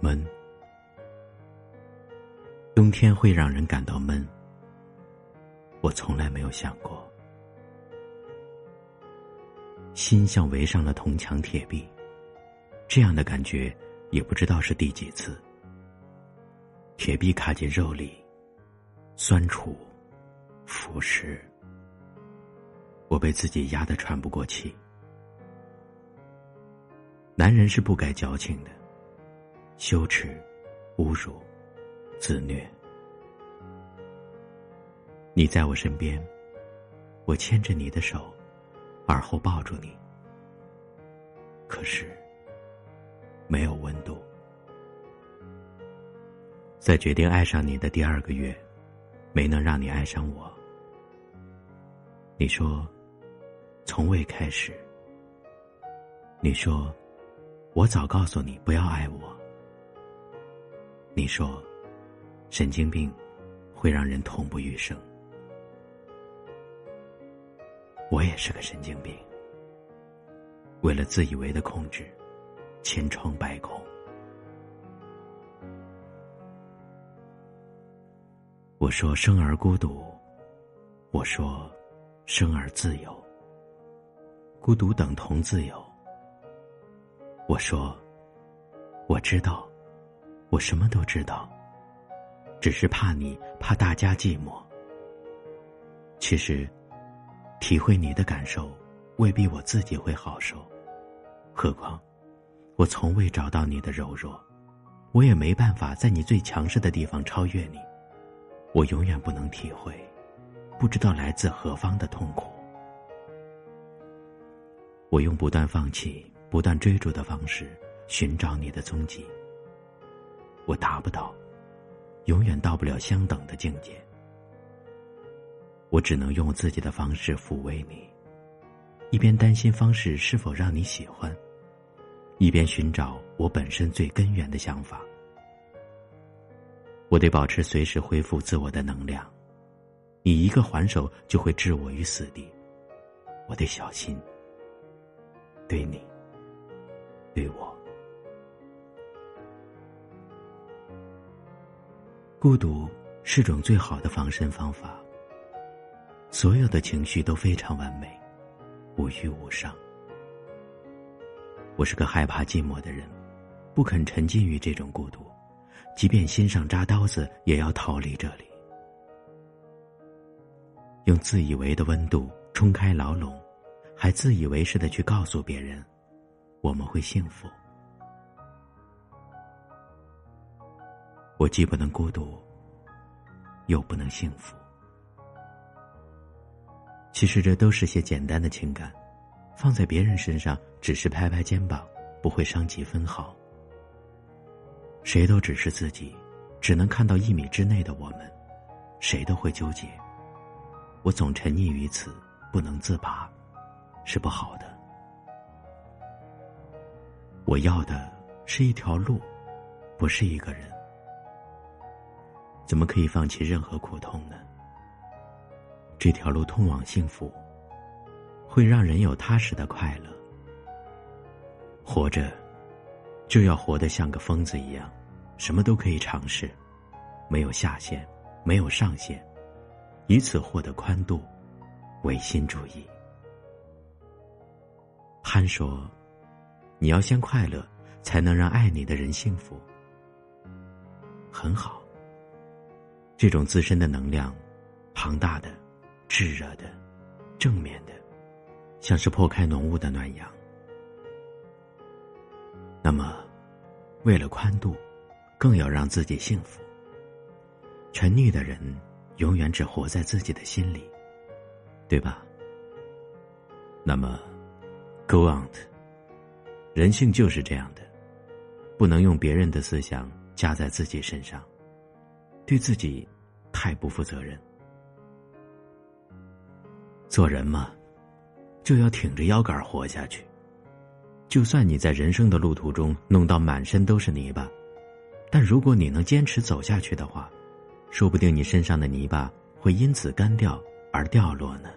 闷，冬天会让人感到闷。我从来没有想过，心像围上了铜墙铁壁，这样的感觉也不知道是第几次。铁壁卡进肉里，酸楚，腐蚀，我被自己压得喘不过气。男人是不该矫情的。羞耻、侮辱、自虐。你在我身边，我牵着你的手，而后抱住你。可是，没有温度。在决定爱上你的第二个月，没能让你爱上我。你说，从未开始。你说，我早告诉你不要爱我。你说，神经病会让人痛不欲生。我也是个神经病，为了自以为的控制，千疮百孔。我说生而孤独，我说生而自由，孤独等同自由。我说，我知道。我什么都知道，只是怕你，怕大家寂寞。其实，体会你的感受，未必我自己会好受。何况，我从未找到你的柔弱，我也没办法在你最强势的地方超越你。我永远不能体会，不知道来自何方的痛苦。我用不断放弃、不断追逐的方式寻找你的踪迹。我达不到，永远到不了相等的境界。我只能用自己的方式抚慰你，一边担心方式是否让你喜欢，一边寻找我本身最根源的想法。我得保持随时恢复自我的能量，你一个还手就会置我于死地。我得小心，对你，对我。孤独是种最好的防身方法。所有的情绪都非常完美，无欲无伤。我是个害怕寂寞的人，不肯沉浸于这种孤独，即便心上扎刀子，也要逃离这里。用自以为的温度冲开牢笼，还自以为是的去告诉别人，我们会幸福。我既不能孤独，又不能幸福。其实这都是些简单的情感，放在别人身上只是拍拍肩膀，不会伤及分毫。谁都只是自己，只能看到一米之内的我们，谁都会纠结。我总沉溺于此，不能自拔，是不好的。我要的是一条路，不是一个人。怎么可以放弃任何苦痛呢？这条路通往幸福，会让人有踏实的快乐。活着，就要活得像个疯子一样，什么都可以尝试，没有下限，没有上限，以此获得宽度，唯心主义。憨说：“你要先快乐，才能让爱你的人幸福。”很好。这种自身的能量，庞大的、炙热的、正面的，像是破开浓雾的暖阳。那么，为了宽度，更要让自己幸福。沉溺的人，永远只活在自己的心里，对吧？那么，go on。人性就是这样的，不能用别人的思想加在自己身上，对自己太不负责任。做人嘛，就要挺着腰杆活下去。就算你在人生的路途中弄到满身都是泥巴，但如果你能坚持走下去的话，说不定你身上的泥巴会因此干掉而掉落呢。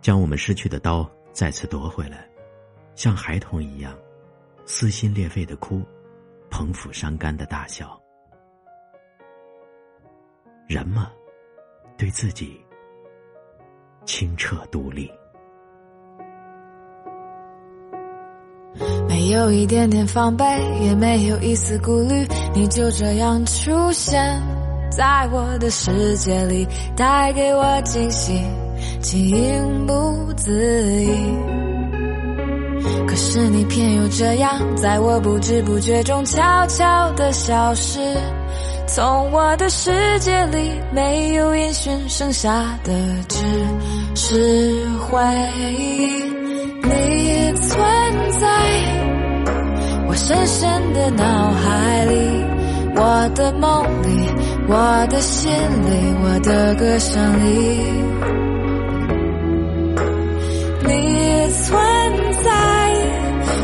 将我们失去的刀再次夺回来，像孩童一样撕心裂肺的哭，捧腹伤肝的大笑。人嘛，对自己清澈独立。没有一点点防备，也没有一丝顾虑，你就这样出现在我的世界里，带给我惊喜，情不自已。可是你偏又这样，在我不知不觉中悄悄的消失，从我的世界里没有音讯，剩下的只是回忆。你存在。我深深的脑海里，我的梦里，我的心里，我的歌声里，你存在。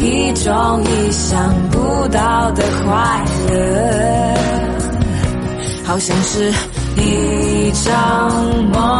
一种意想不到的快乐，好像是一场梦。